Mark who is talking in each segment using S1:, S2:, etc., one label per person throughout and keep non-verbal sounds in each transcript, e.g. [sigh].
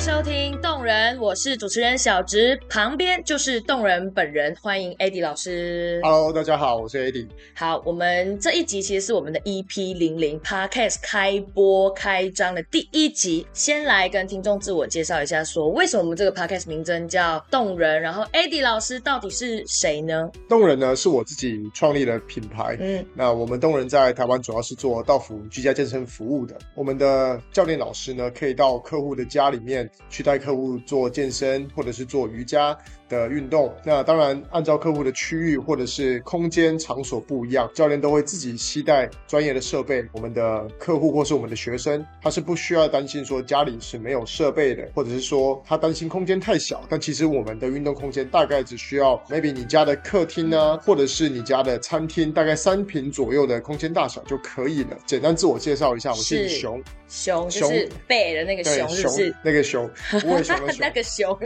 S1: 收听动人，我是主持人小植，旁边就是动人本人，欢迎 AD 老师。
S2: Hello，大家好，我是 AD。
S1: 好，我们这一集其实是我们的 EP 零零 Podcast 开播开张的第一集，先来跟听众自我介绍一下，说为什么我们这个 Podcast 名称叫动人，然后 AD 老师到底是谁呢？
S2: 动人呢是我自己创立的品牌。
S1: 嗯，
S2: 那我们动人在台湾主要是做到府居家健身服务的。我们的教练老师呢，可以到客户的家里面去带客户做健身，或者是做瑜伽的运动。那当然，按照客户的区域或者是空间场所不一样，教练都会自己携带专业的设备。我们的客户或是我们的学生，他是不需要担心说家里是没有设备的，或者是说他担心空间太小。但其实我们的运动空间大概只需要 maybe 你家的客厅啊，或者是你家的餐厅，大概三平左右的空间大小就可以了。简单自我介绍一下，我姓
S1: 是
S2: 熊，
S1: 熊就是背的那个
S2: 对
S1: 熊，是不是？
S2: 那个熊，无尾熊的 [laughs] 熊
S1: 那。个熊，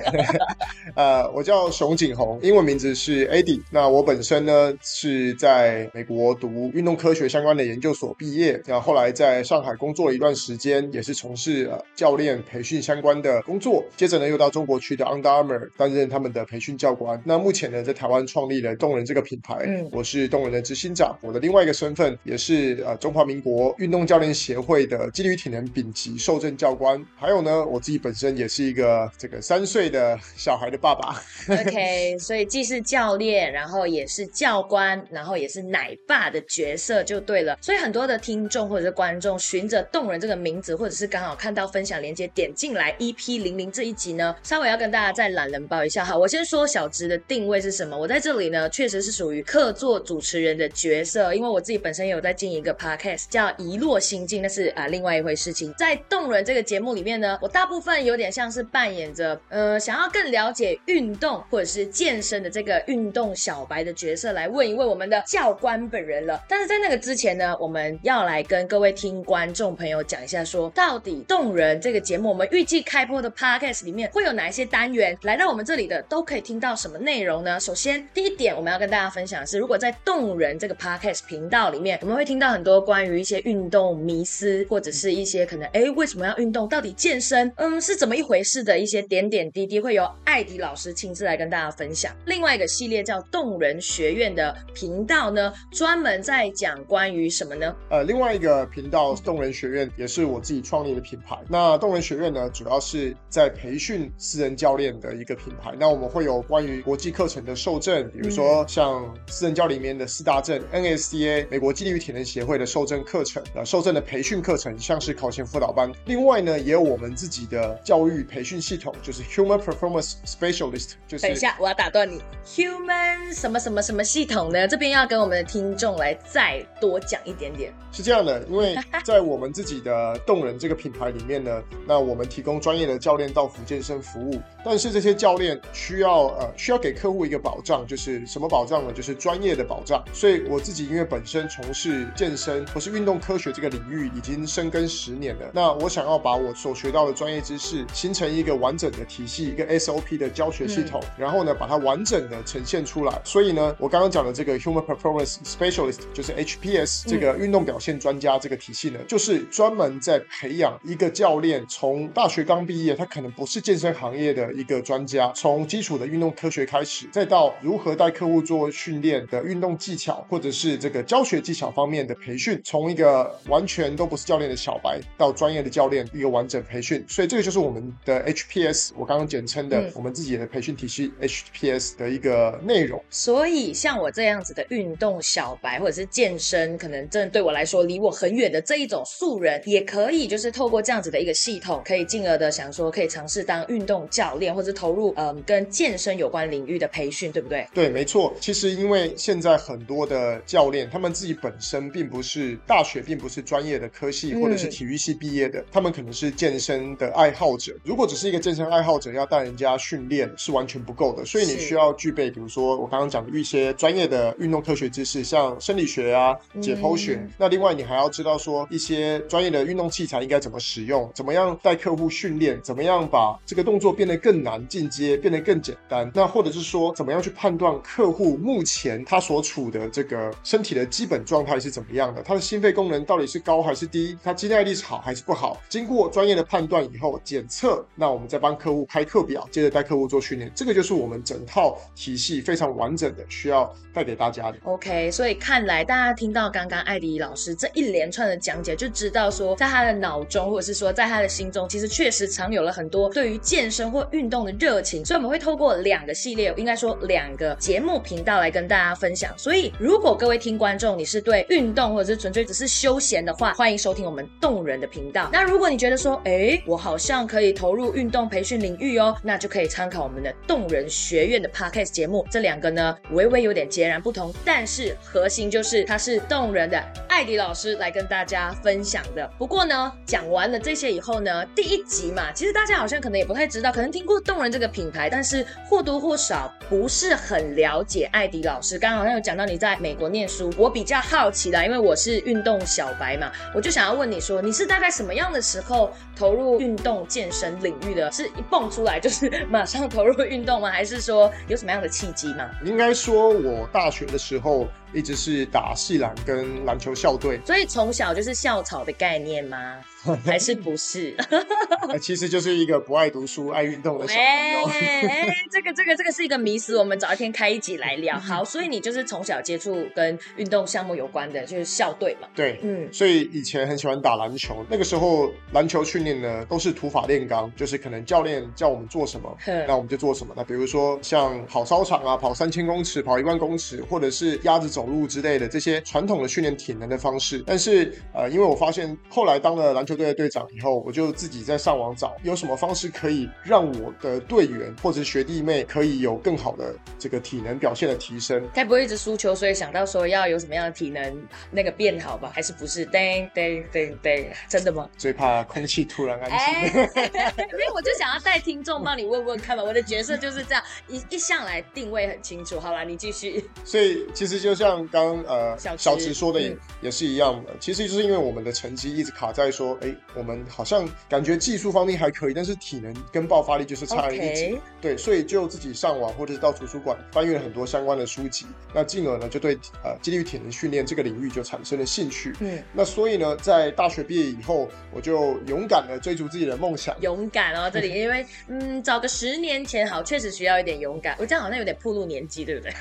S1: [laughs]
S2: 呃，我叫熊景宏，英文名字是 Adi。那我本身呢是在美国读运动科学相关的研究所毕业，然后后来在上海工作了一段时间，也是从事呃教练培训相关的工作。接着呢又到中国区的 Under Armour 担任他们的培训教官。那目前呢在台湾创立了动人这个品牌，
S1: 嗯
S2: 我是动人的执行长。我的另外一个身份也是呃中华民国运动教练协会的纪律体能丙级受证教官。还有呢我自己本身也是一个这个三岁的小孩的爸爸。
S1: OK，所以既是教练，然后也是教官，然后也是奶爸的角色就对了。所以很多的听众或者是观众，循着动人这个名字，或者是刚好看到分享链接点进来 EP 零零这一集呢，稍微要跟大家再懒人包一下哈。我先说小直的定位是什么？我在这里呢，确实是属于客座主持人的角色，因为我自己本身也有在经营一个 Podcast 叫《遗落心境》，那是啊、另外一回事情。在动人这个节目里面呢，我大部分有点像是扮演着呃想要更了解运动或者是健身的这个运动小白的角色，来问一问我们的教官本人了。但是在那个之前呢，我们要来跟各位听观众朋友讲一下说到底动人这个节目，我们预计开播的 Podcast 里面会有哪一些单元，来到我们这里的都可以听到什么内容呢？首先，第一点我们要跟大家分享的是，如果在动人这个 Podcast 频道里面，我们会听到很多关于一些运动迷思，或者是一些可能哎为什么要运动，到底健身嗯是怎么一回事的一些点点滴滴，会由艾迪老师亲自来跟大家分享。另外一个系列叫动人学院的频道呢，专门在讲关于什么呢？
S2: 呃，另外一个频道动人学院也是我自己创立的品牌。那动人学院呢，主要是在培训私人教练的一个品牌。那我们会有关于国际课程的授证，比如说像私人教里面的四大证 NSCA 美国纪律体能协会的授证课程，呃，授证的培训课程，像是考前辅导班。另外呢，也有我们自己的教育培训系统，就是 Human Performance Specialist，就是
S1: 等一下，我要打断你，Human 什么什么什么系统呢？这边要跟我们的听众来再多讲一点点。
S2: 是这样的，因为在我们自己的动人这个品牌里面呢，那我们提供专业的教练到福健身服务，但是这些教练需要呃需要给客户一个保障，就是什么保障呢？就是专业的保障。所以我自己因为本身从事健身或是运动科学这个领域已经深耕十年了，那我想要把我所学到的专业知识形成一个完整的体系，一个 SOP 的教学系统，然后呢把它完整的呈现出来。所以呢，我刚刚讲的这个 Human Performance Specialist 就是 HPS 这个运动表现专家这个体系呢，就是专门在培养一个教练，从大学刚毕业，他可能不是健身行业的一个专家，从基础的运动科学开始，再到如何带客户做训练的运动技巧，或者是这个教学技巧方面的培训，从一个完全都不是教练的小白到专业的教练，一个完整培训。所以这个就是我们的 HPS，我刚刚简称的、
S1: 嗯
S2: 我们自己的培训体系 HPS 的一个内容。
S1: 所以像我这样子的运动小白，或者是健身，可能真的对我来说离我很远的这一种素人，也可以就是透过这样子的一个系统，可以进而的想说，可以尝试当运动教练，或者投入嗯跟健身有关领域的培训，对不对？
S2: 对，没错。其实因为现在很多的教练，他们自己本身并不是大学，并不是专业的科系
S1: 嗯
S2: 或者是体育系毕业的，他们可能是健身的爱好者。如果只是一个健身爱好者，要带人家训练是完全全不够的，所以你需要具备，比如说我刚刚讲的一些专业的运动科学知识，像生理学啊、解剖学。那另外你还要知道说一些专业的运动器材应该怎么使用，怎么样带客户训练，怎么样把这个动作变得更难进阶，变得更简单。那或者是说怎么样去判断客户目前他所处的这个身体的基本状态是怎么样的，他的心肺功能到底是高还是低，他肌耐力是好还是不好？经过专业的判断以后检测，那我们再帮客户开课表，接着带客户做训练。这这个就是我们整套体系非常完整的，需要带给大家的。
S1: OK，所以看来大家听到刚刚艾迪老师这一连串的讲解，就知道说，在他的脑中或者是说在他的心中，其实确实藏有了很多对于健身或运动的热情。所以我们会透过两个系列，应该说两个节目频道来跟大家分享。所以如果各位听观众你是对运动或者是纯粹只是休闲的话，欢迎收听我们动人的频道。那如果你觉得说，哎，我好像可以投入运动培训领域哦，那就可以参考我们的动动人学院的 Podcast 节目。这两个呢，微微有点截然不同，但是核心就是它是动人的艾迪老师来跟大家分享的。不过呢，讲完了这些以后呢，第一集嘛，其实大家好像可能也不太知道，可能听过动人这个品牌，但是或多或少不是很了解艾迪老师。刚刚好像有讲到你在美国念书，我比较好奇啦，因为我是运动小白嘛，我就想要问你说，你是大概什么样的时候投入运动健身领域的？是一蹦出来就是马上投入运动吗？还是说有什么样的契机吗？
S2: 应该说，我大学的时候。一直是打系篮跟篮球校队，
S1: 所以从小就是校草的概念吗？[laughs] 还是不是？[laughs]
S2: 其实就是一个不爱读书、爱运动的小朋友。
S1: 哎，这个、这个、这个是一个迷思，我们找一天开一集来聊。好，所以你就是从小接触跟运动项目有关的，就是校队嘛。
S2: 对，嗯，所以以前很喜欢打篮球。那个时候篮球训练呢，都是土法炼钢，就是可能教练叫我们做什么，那我们就做什么。那比如说像跑操场啊，跑三千公尺、跑一万公尺，或者是鸭子走。走路之类的这些传统的训练体能的方式，但是呃，因为我发现后来当了篮球队的队长以后，我就自己在上网找有什么方式可以让我的队员或者是学弟妹可以有更好的这个体能表现的提升。
S1: 该不会一直输球，所以想到说要有什么样的体能那个变好吧？还是不是？噔噔噔噔，真的吗？
S2: 最怕空气突然安静。
S1: 因为我就想要带听众帮你问问看嘛，我的角色就是这样，一一向来定位很清楚。好了，你继续。
S2: 所以其实就像。像刚呃小池说的也也是一样的，其实就是因为我们的成绩一直卡在说，哎，我们好像感觉技术方面还可以，但是体能跟爆发力就是差一截。对，所以就自己上网或者是到图书馆翻阅了很多相关的书籍，那进而呢就对呃肌力体能训练这个领域就产生了兴趣。嗯，那所以呢，在大学毕业以后，我就勇敢的追逐自己的梦想。
S1: 勇敢哦，这里因为嗯，找个十年前好，确实需要一点勇敢。我这样好像有点暴露年纪，对不对？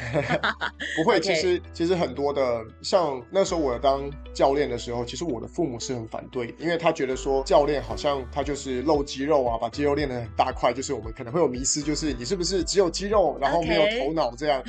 S1: [laughs]
S2: 不会，其实。其实很多的，像那时候我当教练的时候，其实我的父母是很反对，因为他觉得说教练好像他就是露肌肉啊，把肌肉练得很大块，就是我们可能会有迷失，就是你是不是只有肌肉，然后没有头脑这样。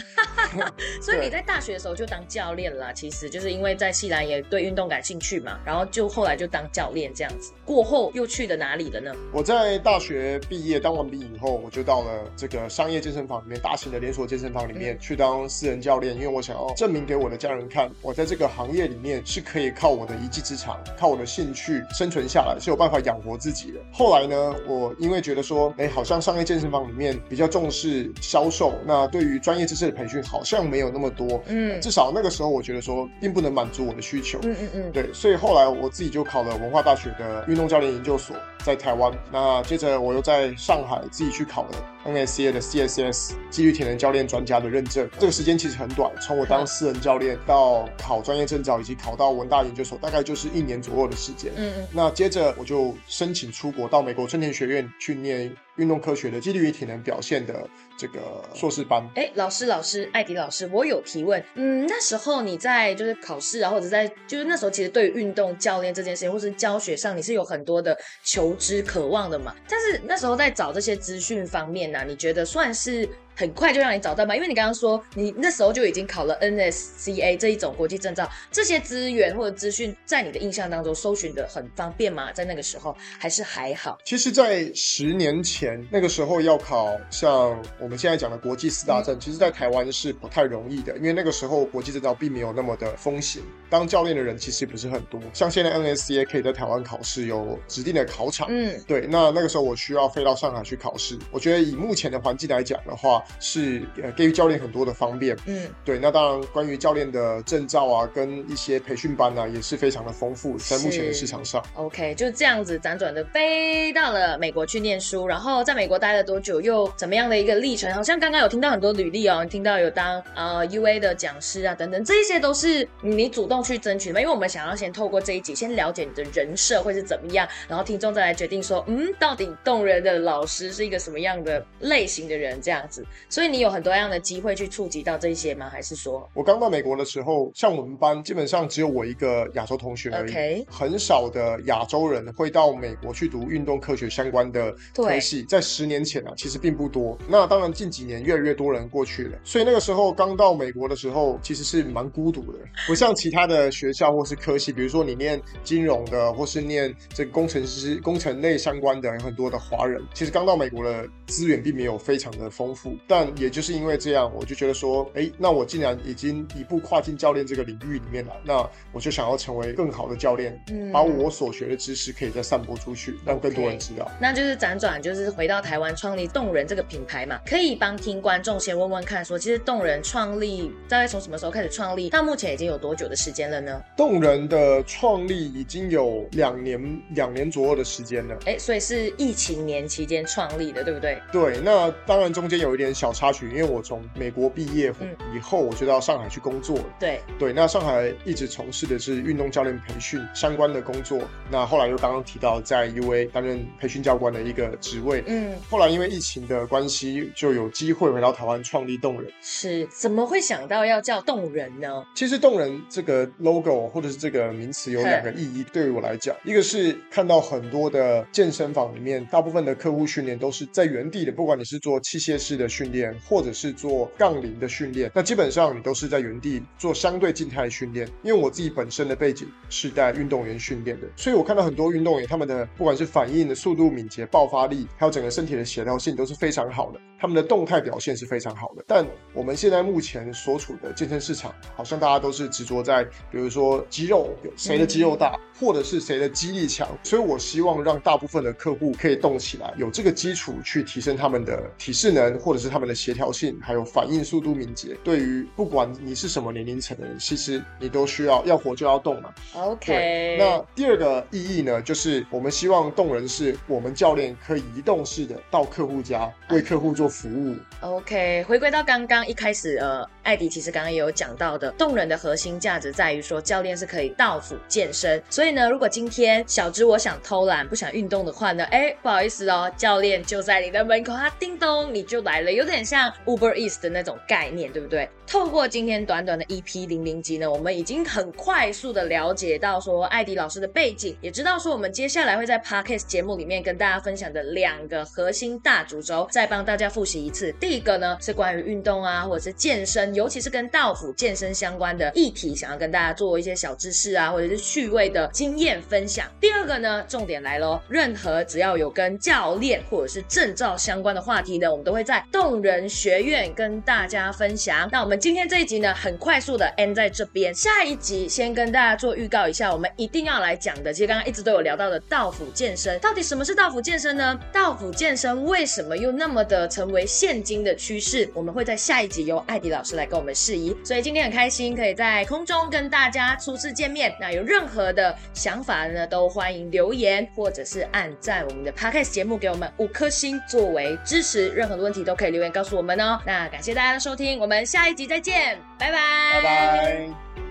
S2: [laughs]
S1: 所以你在大学的时候就当教练啦，其实就是因为在西兰也对运动感兴趣嘛，然后就后来就当教练这样子。过后又去的哪里了呢？
S2: 我在大学毕业当完兵以后，我就到了这个商业健身房里面，大型的连锁健身房里面去当私人教练，因为我想要证明。给我的家人看，我在这个行业里面是可以靠我的一技之长，靠我的兴趣生存下来，是有办法养活自己的。后来呢，我因为觉得说，哎，好像商业健身房里面比较重视销售，那对于专业知识的培训好像没有那么多。嗯，至少那个时候我觉得说，并不能满足我的需求。嗯嗯嗯，对，所以后来我自己就考了文化大学的运动教练研究所，在台湾。那接着我又在上海自己去考了 NSCA 的 CSS 纪律体能教练专家的认证。这个时间其实很短，从我当私人教练到考专业证照，以及考到文大研究所，大概就是一年左右的时间。嗯嗯。那接着我就申请出国，到美国春田学院去念运动科学的纪律与体能表现的这个硕士班。
S1: 哎，老师，老师，艾迪老师，我有提问。嗯，那时候你在就是考试啊，或者在就是那时候，其实对于运动教练这件事情，或是教学上，你是有很多的求知渴望的嘛？但是那时候在找这些资讯方面呢，你觉得算是？很快就让你找到吗？因为你刚刚说你那时候就已经考了 NSCA 这一种国际证照，这些资源或者资讯在你的印象当中搜寻的很方便吗？在那个时候还是还好？
S2: 其实，在十年前那个时候要考像我们现在讲的国际四大证，其实在台湾是不太容易的，因为那个时候国际证照并没有那么的风行，当教练的人其实不是很多。像现在 NSCA 可以在台湾考试，有指定的考场。嗯，对。那那个时候我需要飞到上海去考试，我觉得以目前的环境来讲的话，是呃给予教练很多的方便。嗯，对。那当然，关于教练的证照啊，跟一些培训班啊，也是非常的丰富，在目前的市场上。
S1: OK，就这样子辗转的飞到了美国去念书，然后在美国待了多久，又怎么样的一个历程？好像刚刚有听到很多履历哦，你听到有当呃 UA 的讲师啊等等，这一些都是你主动去争取的吗？因为我们想要先透过这一集，先了解你的人设会是怎么样，然后听众再来决定说，嗯，到底动人的老师是一个什么样的类型的人这样子。所以你有很多样的机会去触及到这些吗？还是说
S2: 我刚到美国的时候，像我们班基本上只有我一个亚洲同学而已，很少的亚洲人会到美国去读运动科学相关的科系，在十年前啊，其实并不多。那当然近几年越来越多人过去了，所以那个时候刚到美国的时候，其实是蛮孤独的，不像其他的学校或是科系，比如说你念金融的，或是念这个工程师、工程类相关的，有很多的华人。其实刚到美国的资源并没有非常的丰富，但也就是因为这样，我就觉得说，哎，那我既然已经一步跨进教练这个领域里面了，那我就想要成为更好的教练，嗯把我所学的知识可以再散播出去，让更多人知道。
S1: 那就是辗转，就是回到台湾创立动人这个品牌嘛，可以帮听观众先问问看，说其实动人创立大概从什么时候开始创立，到目前已经有多久的时间了呢？
S2: 动人的创立已经有两年两年左右的时间了，
S1: 哎，所以是疫情年期间创立的，对不对？
S2: 对，那当然中间有一点小插曲，因为我从美国毕业以后，我就到上海去工作了。
S1: 对
S2: 对，那上海一直从事的是运动教练培训相关的工作，那后来又刚刚提到在 UA 担任培训教官的一个职位。嗯，后来因为疫情的关系，就有机会回到台湾创立动人。
S1: 是怎么会想到要叫动人呢？
S2: 其实动人这个 logo 或者是这个名词有两个意义，对于我来讲，一个是看到很多的健身房里面，大部分的客户训练都是在原地的，不管你是做器械式的训练，或者是做杠铃的训练，那基本上你都是在原地做相对静态的训练。因为我自己本身的背景是带运动员训练的，所以我看到很多运动员他们的不管是反应的速度、敏捷、爆发力，还有整个身体的协调性都是非常好的，他们的动态表现是非常好的。但我们现在目前所处的健身市场，好像大家都是执着在，比如说肌肉，谁的肌肉大，或者是谁的肌力强。所以我希望让大部分的客户可以动起来，有这个基础去提升他们的体适能，或者是他们的协调性，还有反应速度、敏捷。对于不管你是什么年龄层的人，其实你都需要要活就要动嘛。
S1: OK。
S2: 那第二个意义呢，就是我们希望动人是我们教练可以移动式的到客户家为客户做服务。
S1: OK。回归到刚刚一开始，呃，艾迪其实刚刚也有讲到的，动人的核心价值在在于说教练是可以到府健身。所以呢，如果今天小芝我想偷懒不想运动的话呢，哎，不好意思哦，教练就在你的门口，他叮咚你就来了，有点像 Uber Eats 的那种概念，对不对？透过今天短短的 EP 零零集呢，我们已经很快速的了解到说艾迪老师的背景，也知道说我们接下来会在 Podcast 节目里面跟大家分享的两个核心大主轴，再帮大家复习一次。第一个呢是关于运动啊，或者是健身，尤其是跟道府健身相关的议题，想要跟大家做一些小知识啊，或者是趣味的经验分享。第二个呢，重点来喽，任何只要有跟教练或者是证照相关的话题呢，我们都会在动人学院跟大家分享。那我们今天这一集呢，很快速的 end 在这边。下一集先跟大家做预告一下，我们一定要来讲的，其实刚刚一直都有聊到的道府健身，到底什么是道府健身呢？道府健身为什么又那么的成为现今的趋势？我们会在下一集由艾迪老师来跟我们示意。所以今天很开心可以在空中跟跟大家初次见面。那有任何的想法呢，都欢迎留言或者是按赞我们的 podcast 节目，给我们五颗星作为支持。任何的问题都可以留言告诉我们哦。那感谢大家的收听，我们下一集再见，拜拜，
S2: 拜拜。